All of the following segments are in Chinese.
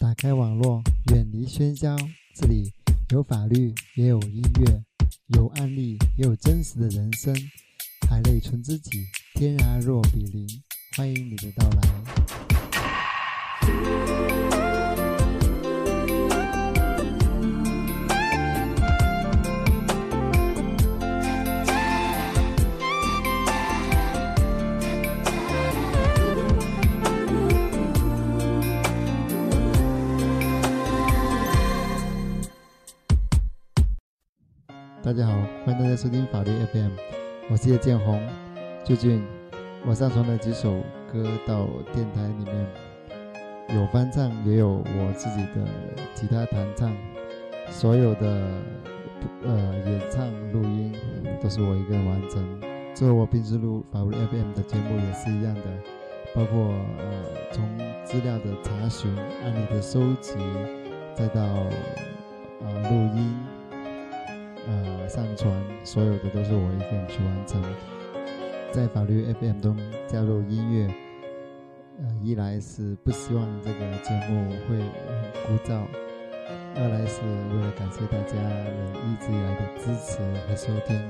打开网络，远离喧嚣。这里有法律，也有音乐，有案例，也有真实的人生。海内存知己，天涯若比邻。欢迎你的到来。大家好，欢迎大家收听法律 FM，我是叶建宏。最近我上传了几首歌到电台里面，有翻唱，也有我自己的吉他弹唱。所有的呃演唱录音都是我一个人完成。这后我平时录法律 FM 的节目也是一样的，包括呃从资料的查询、案例的收集，再到呃录音。呃，上传所有的都是我一个人去完成，在法律 FM 中加入音乐，呃，一来是不希望这个节目会很枯燥，二来是为了感谢大家一直以来的支持和收听，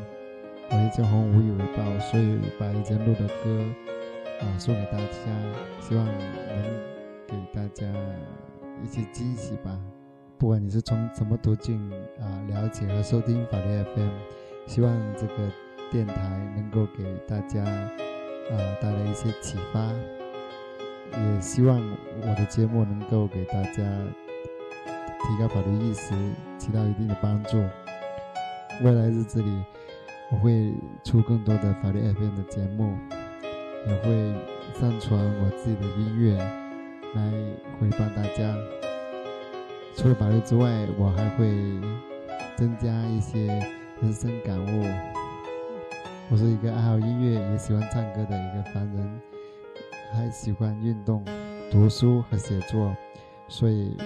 我一见红无以为报，所以把以前录的歌啊送给大家，希望能给大家一些惊喜吧。不管你是从什么途径啊了解和收听法律 FM，希望这个电台能够给大家啊带来一些启发，也希望我的节目能够给大家提高法律意识，起到一定的帮助。未来日子里，我会出更多的法律 FM 的节目，也会上传我自己的音乐来回报大家。除了法律之外，我还会增加一些人生感悟。我是一个爱好音乐、也喜欢唱歌的一个凡人，还喜欢运动、读书和写作。所以，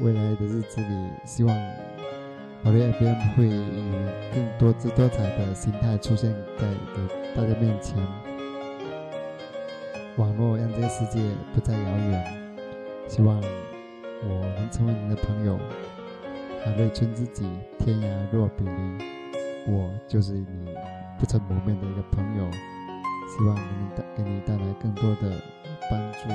未来的日子里，希望法律 FM 会以更多姿多彩的心态出现在大家面前。网络让这个世界不再遥远，希望。我能成为你的朋友，海内存知己，天涯若比邻。我就是你不曾谋面的一个朋友，希望能带给你带来更多的帮助。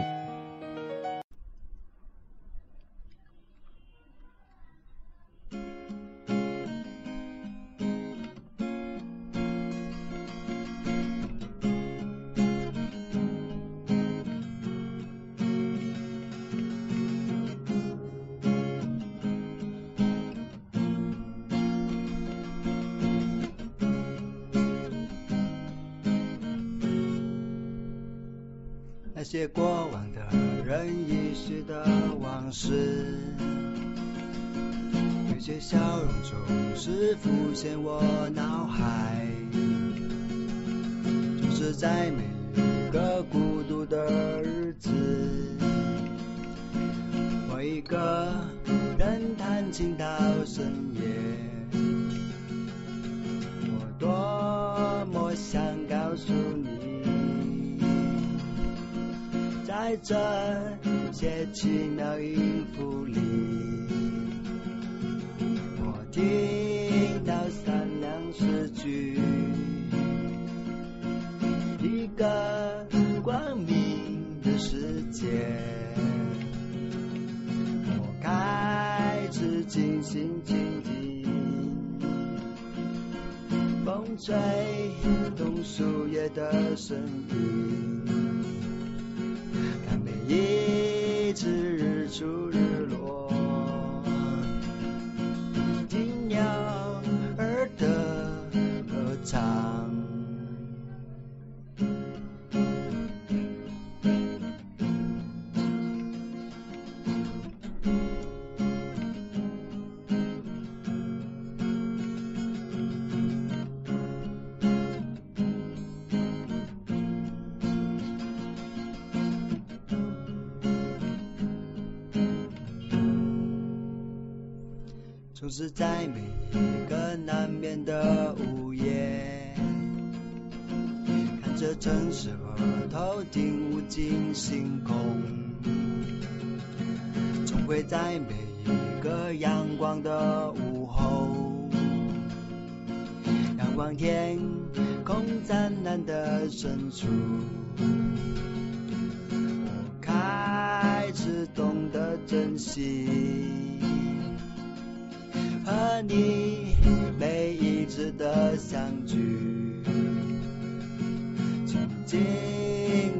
些过往的人，遗失的往事，有些笑容总是浮现我脑海。总是在每一个孤独的日子，我一个人弹琴到深夜。我多么想告诉你。在这些奇妙音符里，我听到善良诗句，一个光明的世界。我开始静心倾听，风吹动树叶的声音。是日出。总是在每一个难眠的午夜，看着城市和头顶无尽星空。总会在每一个阳光的午后，仰望天空湛蓝的深处，开始懂得珍惜。和你每一次的相聚，静静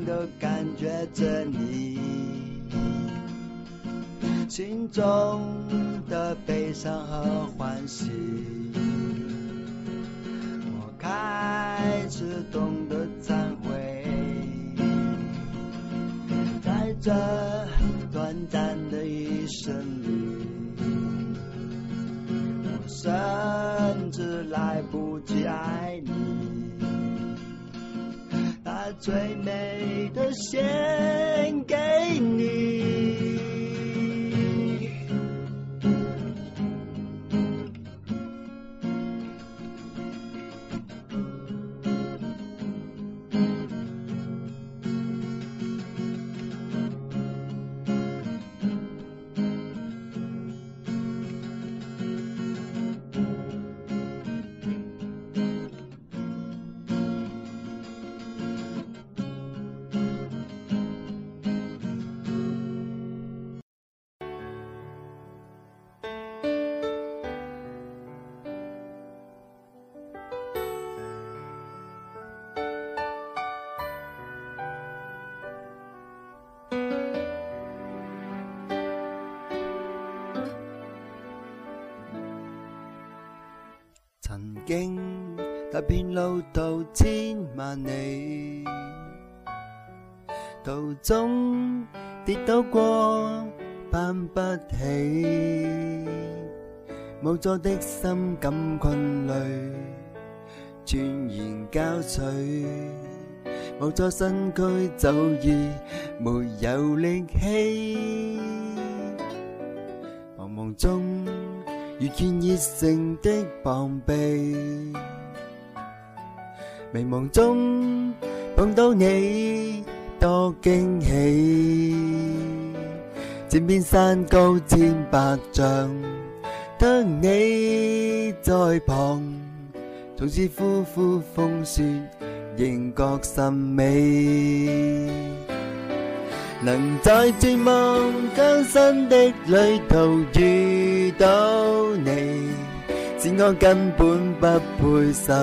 的感觉着你心中的悲伤和欢喜，我开始懂得忏悔，在这短暂的一生。最美的鞋。境，踏遍路途千万里，途中跌倒过，攀不起。无助的心感困累，全然交瘁，无助身躯早已没有力气，茫茫中。遇见热诚的旁臂，迷茫中碰到你，多惊喜。天边山高千百丈，得你在旁，纵使呼呼风雪，仍觉甚美。能在追梦艰辛的旅途遇到你，是我根本不配受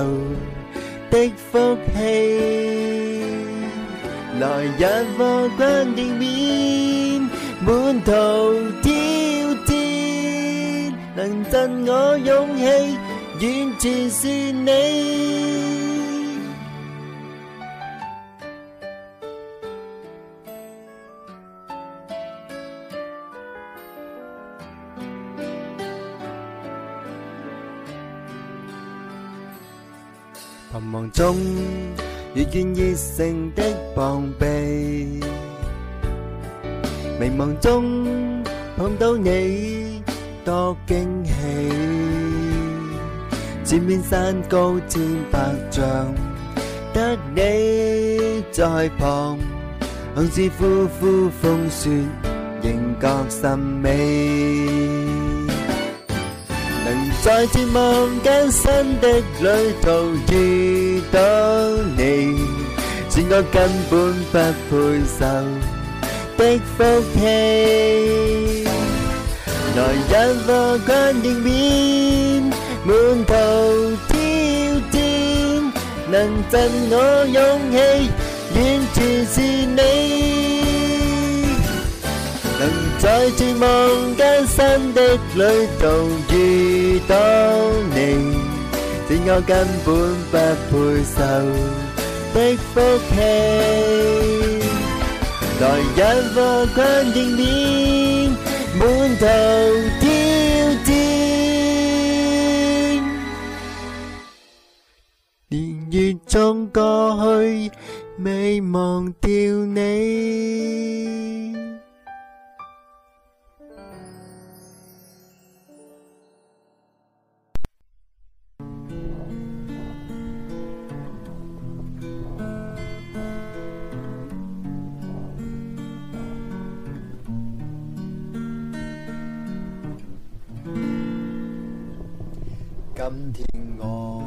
的福气。来日我关见面，满途挑战，能赠我勇气，完全是你。中遇見热诚的臂膀，迷茫中碰到你，多驚喜。前面山高千百丈，得你在旁，好似呼呼風雪，仍觉甚美。在展望艰辛的旅途遇到你，是我根本不配受的福气。来日我观天面，满头挑战，能赠我勇气，完全是你。在絕望間，辛的旅途遇到你，是我根本不配受的福氣。来日落江邊面，滿頭挑战。年月中過去，未忘掉你。今天我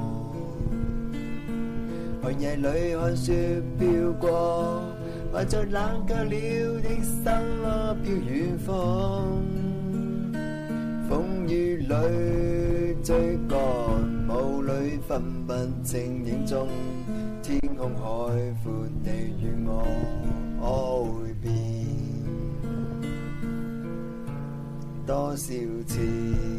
寒夜里看雪飘过，怀着冷却了的心飘远方。风雨里追赶，雾里分不清影踪。天空海阔，你与我，我会变多少次？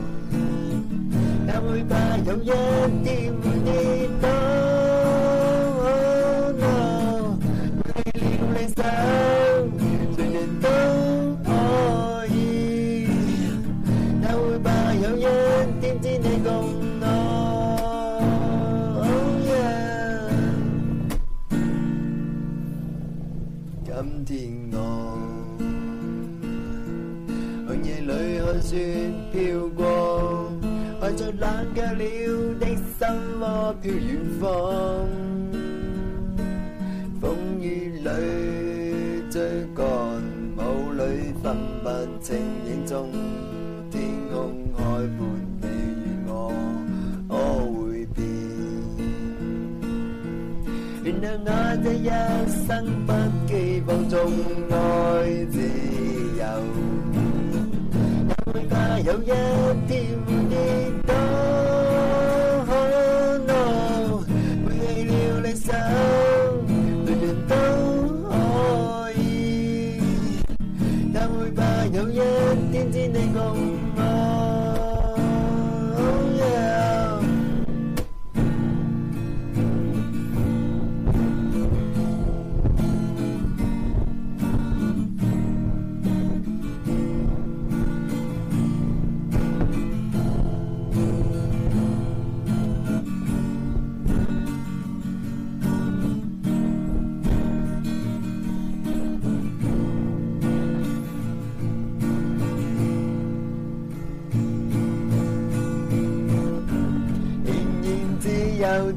也会怕有一点的刀，为了理想。里追赶，雾里分不清影踪。天空海阔你与我，我会变。原谅我这一生不羁放纵，爱自由。有一天。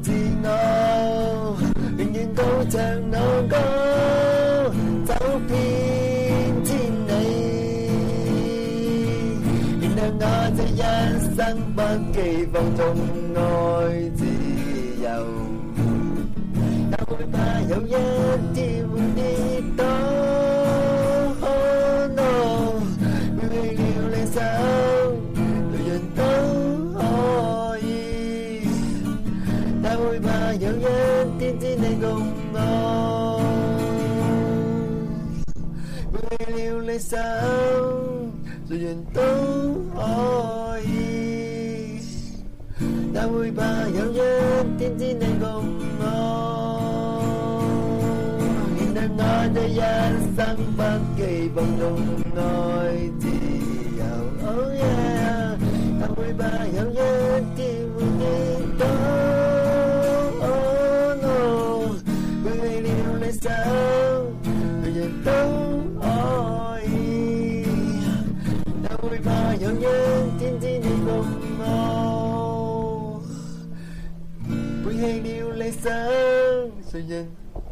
自我，永远高唱我歌，走遍千里，原谅我这一生不羁放纵爱自由，也会怕有一天会跌倒。一生，人都可以，但会怕有一天只能共我。原谅我这一生不羁放纵爱。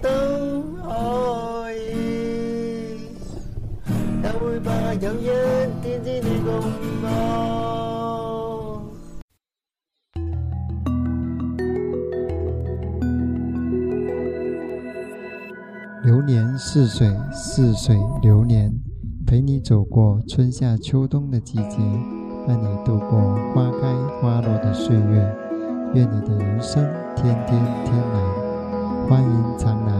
都可以。流年似水，似水流年，陪你走过春夏秋冬的季节，伴你度过花开花落的岁月，愿你的人生。天天天来，欢迎常来，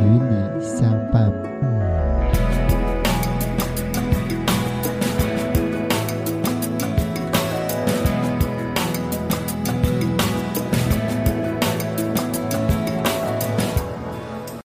与你相伴。